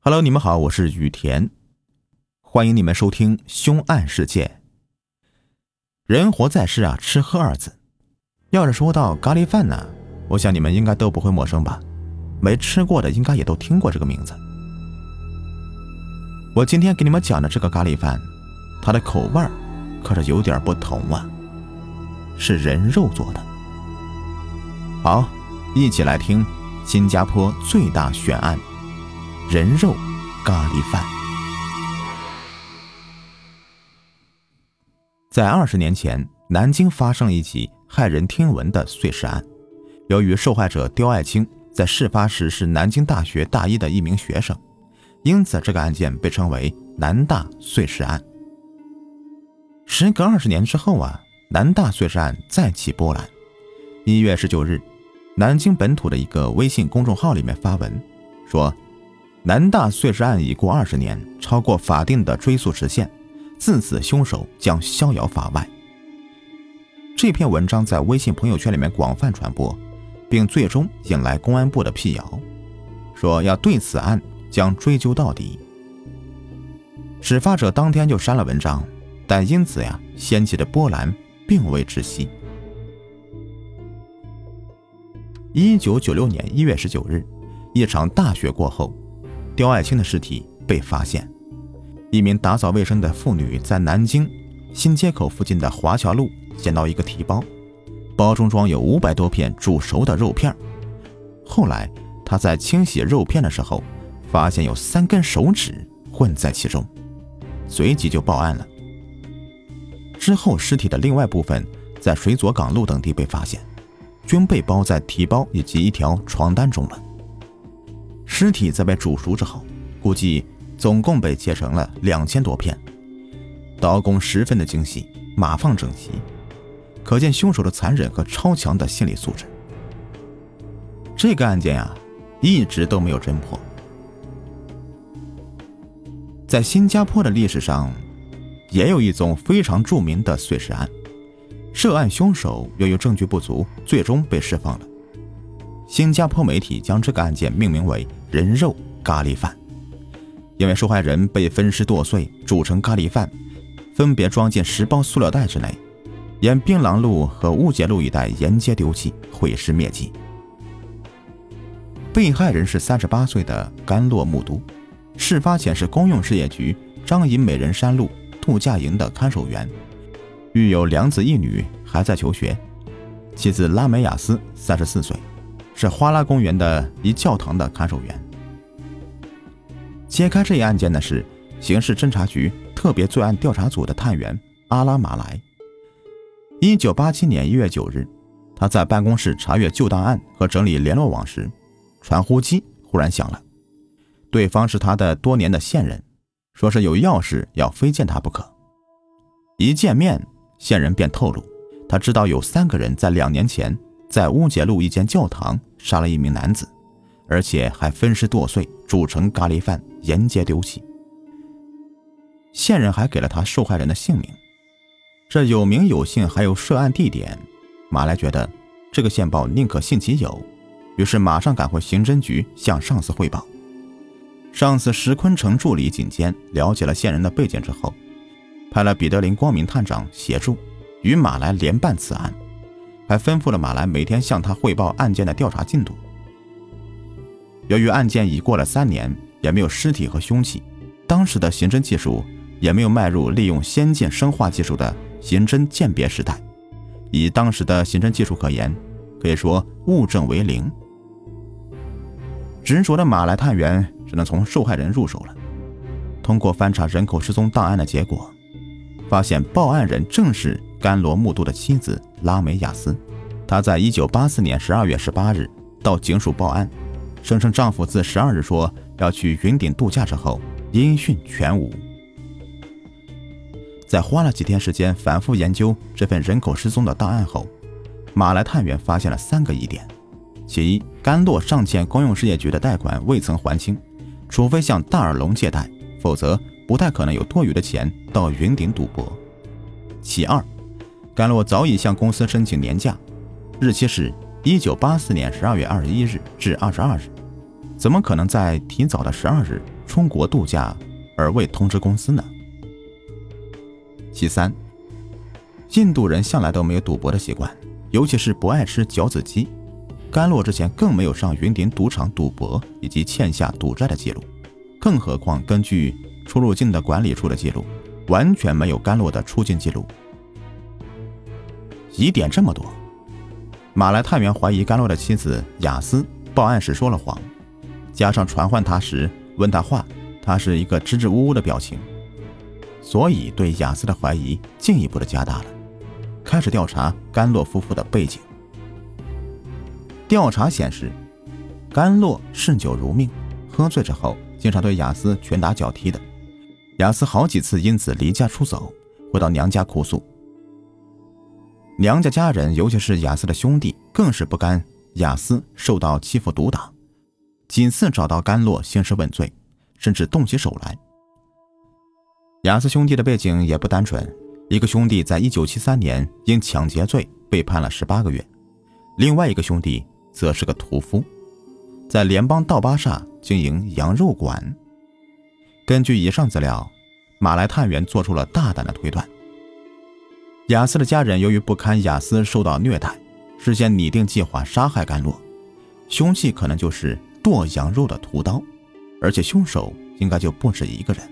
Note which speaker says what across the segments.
Speaker 1: Hello，你们好，我是雨田，欢迎你们收听《凶案事件》。人活在世啊，吃喝二字。要是说到咖喱饭呢，我想你们应该都不会陌生吧？没吃过的应该也都听过这个名字。我今天给你们讲的这个咖喱饭，它的口味可是有点不同啊，是人肉做的。好，一起来听新加坡最大悬案。人肉咖喱饭，在二十年前，南京发生一起骇人听闻的碎尸案。由于受害者刁爱青在事发时是南京大学大一的一名学生，因此这个案件被称为“南大碎尸案”。时隔二十年之后啊，南大碎尸案再起波澜。一月十九日，南京本土的一个微信公众号里面发文说。南大碎尸案已过二十年，超过法定的追诉时限，自此凶手将逍遥法外。这篇文章在微信朋友圈里面广泛传播，并最终引来公安部的辟谣，说要对此案将追究到底。始发者当天就删了文章，但因此呀掀起的波澜并未止息。一九九六年一月十九日，一场大雪过后。刁爱青的尸体被发现，一名打扫卫生的妇女在南京新街口附近的华侨路捡到一个提包，包中装有五百多片煮熟的肉片。后来，她在清洗肉片的时候，发现有三根手指混在其中，随即就报案了。之后，尸体的另外部分在水左港路等地被发现，均被包在提包以及一条床单中了。尸体在被煮熟之后，估计总共被切成了两千多片，刀工十分的精细，码放整齐，可见凶手的残忍和超强的心理素质。这个案件呀，一直都没有侦破。在新加坡的历史上，也有一宗非常著名的碎尸案，涉案凶手由于证据不足，最终被释放了。新加坡媒体将这个案件命名为“人肉咖喱饭”，因为受害人被分尸剁碎，煮成咖喱饭，分别装进十包塑料袋之内，沿槟榔路和乌节路一带沿街丢弃，毁尸灭迹。被害人是三十八岁的甘洛木都，事发前是公用事业局张掖美人山路度假营的看守员，育有两子一女，还在求学。妻子拉梅亚斯三十四岁。是花拉公园的一教堂的看守员。揭开这一案件的是刑事侦查局特别罪案调查组的探员阿拉马来。一九八七年一月九日，他在办公室查阅旧档案和整理联络网时，传呼机忽然响了。对方是他的多年的线人，说是有要事要非见他不可。一见面，线人便透露，他知道有三个人在两年前。在乌节路一间教堂杀了一名男子，而且还分尸剁碎，煮成咖喱饭，沿街丢弃。线人还给了他受害人的姓名，这有名有姓，还有涉案地点。马来觉得这个线报宁可信其有，于是马上赶回刑侦局向上司汇报。上司石坤城助理警监了解了线人的背景之后，派了彼得林光明探长协助，与马来联办此案。还吩咐了马来每天向他汇报案件的调查进度。由于案件已过了三年，也没有尸体和凶器，当时的刑侦技术也没有迈入利用先进生化技术的刑侦鉴别时代。以当时的刑侦技术可言，可以说物证为零。执着的马来探员只能从受害人入手了。通过翻查人口失踪档案的结果，发现报案人正是。甘罗木都的妻子拉梅亚斯，她在一九八四年十二月十八日到警署报案，声称丈夫自十二日说要去云顶度假之后，音讯全无。在花了几天时间反复研究这份人口失踪的档案后，马来探员发现了三个疑点：其一，甘洛尚欠公用事业局的贷款未曾还清，除非向大耳龙借贷，否则不太可能有多余的钱到云顶赌博；其二，甘洛早已向公司申请年假，日期是一九八四年十二月二十一日至二十二日，怎么可能在提早的十二日出国度假而未通知公司呢？其三，印度人向来都没有赌博的习惯，尤其是不爱吃饺子鸡。甘洛之前更没有上云顶赌场赌博以及欠下赌债的记录，更何况根据出入境的管理处的记录，完全没有甘洛的出境记录。疑点这么多，马来探员怀疑甘洛的妻子雅思报案时说了谎，加上传唤他时问他话，他是一个支支吾吾的表情。所以，对雅思的怀疑进一步的加大了，开始调查甘洛夫妇的背景。调查显示，甘洛嗜酒如命，喝醉之后经常对雅思拳打脚踢的。雅思好几次因此离家出走，回到娘家哭诉。娘家家人，尤其是雅思的兄弟，更是不甘雅思受到欺负毒打，几次找到甘洛兴师问罪，甚至动起手来。雅思兄弟的背景也不单纯，一个兄弟在一九七三年因抢劫罪被判了十八个月，另外一个兄弟则是个屠夫，在联邦道巴萨经营羊肉馆。根据以上资料，马来探员做出了大胆的推断：雅思的家人由于不堪雅思受到虐待，事先拟定计划杀害甘洛，凶器可能就是剁羊肉的屠刀，而且凶手应该就不止一个人。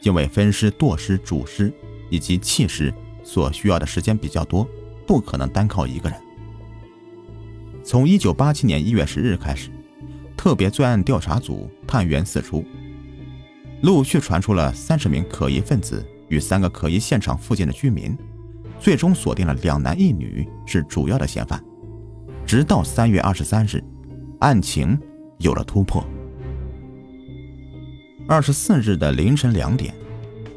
Speaker 1: 因为分尸、剁尸、煮尸以及弃尸所需要的时间比较多，不可能单靠一个人。从一九八七年一月十日开始，特别罪案调查组探员四处，陆续传出了三十名可疑分子与三个可疑现场附近的居民，最终锁定了两男一女是主要的嫌犯。直到三月二十三日，案情有了突破。二十四日的凌晨两点，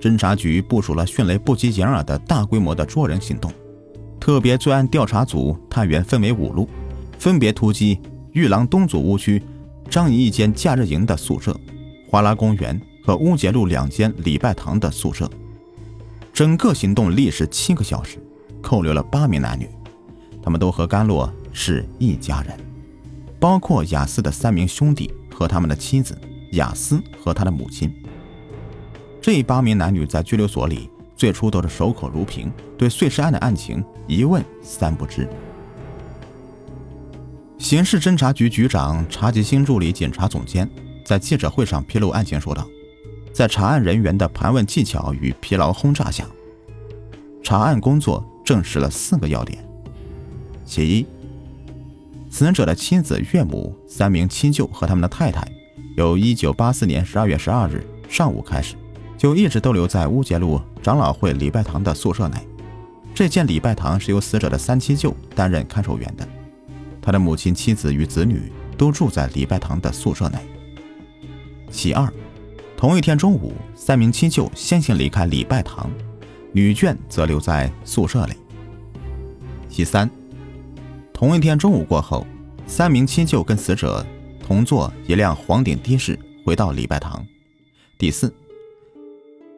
Speaker 1: 侦查局部署了迅雷不及掩耳的大规模的捉人行动。特别罪案调查组探员分为五路，分别突击玉廊东组屋区张仪一间假日营的宿舍、华拉公园和乌节路两间礼拜堂的宿舍。整个行动历时七个小时，扣留了八名男女，他们都和甘洛是一家人，包括雅思的三名兄弟和他们的妻子。雅思和他的母亲，这八名男女在拘留所里最初都是守口如瓶，对碎尸案的案情一问三不知。刑事侦查局局长查吉星助理检察总监在记者会上披露案情说道：“在查案人员的盘问技巧与疲劳轰炸下，查案工作证实了四个要点：其一，死者的妻子、岳母、三名亲舅和他们的太太。”由一九八四年十二月十二日上午开始，就一直逗留在乌节路长老会礼拜堂的宿舍内。这间礼拜堂是由死者的三七舅担任看守员的，他的母亲、妻子与子女都住在礼拜堂的宿舍内。其二，同一天中午，三名亲舅先行离开礼拜堂，女眷则留在宿舍里。其三，同一天中午过后，三名亲舅跟死者。同坐一辆黄顶的士回到礼拜堂。第四，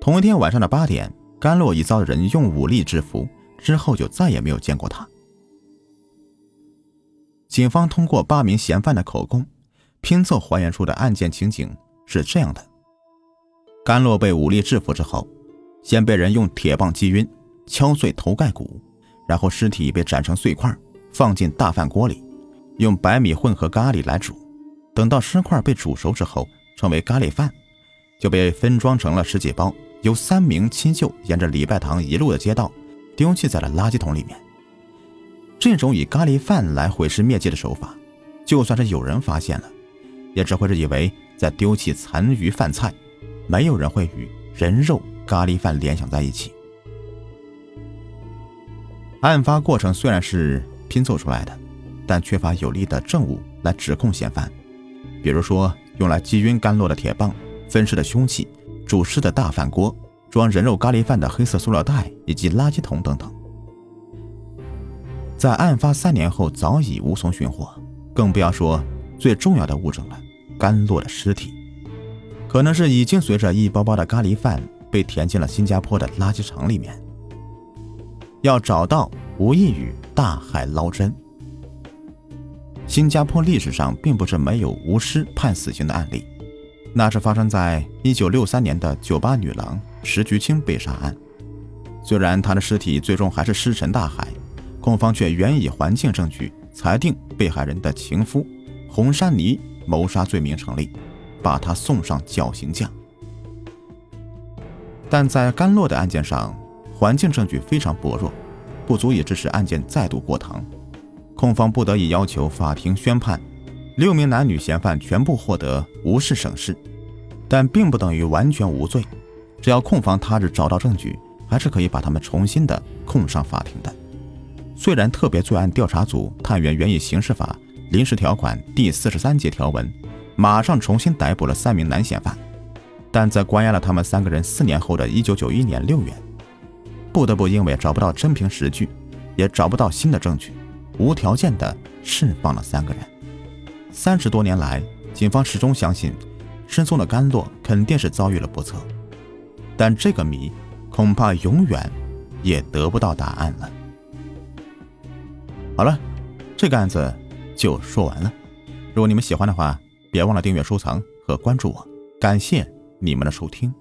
Speaker 1: 同一天晚上的八点，甘洛已遭人用武力制服，之后就再也没有见过他。警方通过八名嫌犯的口供，拼凑还原出的案件情景是这样的：甘洛被武力制服之后，先被人用铁棒击晕，敲碎头盖骨，然后尸体被斩成碎块，放进大饭锅里，用白米混合咖喱来煮。等到尸块被煮熟之后，成为咖喱饭，就被分装成了十几包，由三名亲舅沿着礼拜堂一路的街道丢弃在了垃圾桶里面。这种以咖喱饭来毁尸灭迹的手法，就算是有人发现了，也只会是以为在丢弃残余饭菜，没有人会与人肉咖喱饭联想在一起。案发过程虽然是拼凑出来的，但缺乏有力的证物来指控嫌犯。比如说，用来击晕甘洛的铁棒、分尸的凶器、煮尸的大饭锅、装人肉咖喱饭的黑色塑料袋以及垃圾桶等等，在案发三年后早已无从寻获，更不要说最重要的物证了——甘洛的尸体，可能是已经随着一包包的咖喱饭被填进了新加坡的垃圾场里面。要找到，无异于大海捞针。新加坡历史上并不是没有无尸判死刑的案例，那是发生在一九六三年的酒吧女郎石菊清被杀案。虽然她的尸体最终还是尸沉大海，控方却援以环境证据，裁定被害人的情夫洪山妮谋杀罪名成立，把他送上绞刑架。但在甘洛的案件上，环境证据非常薄弱，不足以支持案件再度过堂。控方不得已要求法庭宣判，六名男女嫌犯全部获得无事省视，但并不等于完全无罪。只要控方他日找到证据，还是可以把他们重新的控上法庭的。虽然特别罪案调查组探员援引刑事法临时条款第四十三节条文，马上重新逮捕了三名男嫌犯，但在关押了他们三个人四年后的一九九一年六月，不得不因为找不到真凭实据，也找不到新的证据。无条件的释放了三个人。三十多年来，警方始终相信失踪的甘洛肯定是遭遇了不测，但这个谜恐怕永远也得不到答案了。好了，这个案子就说完了。如果你们喜欢的话，别忘了订阅、收藏和关注我。感谢你们的收听。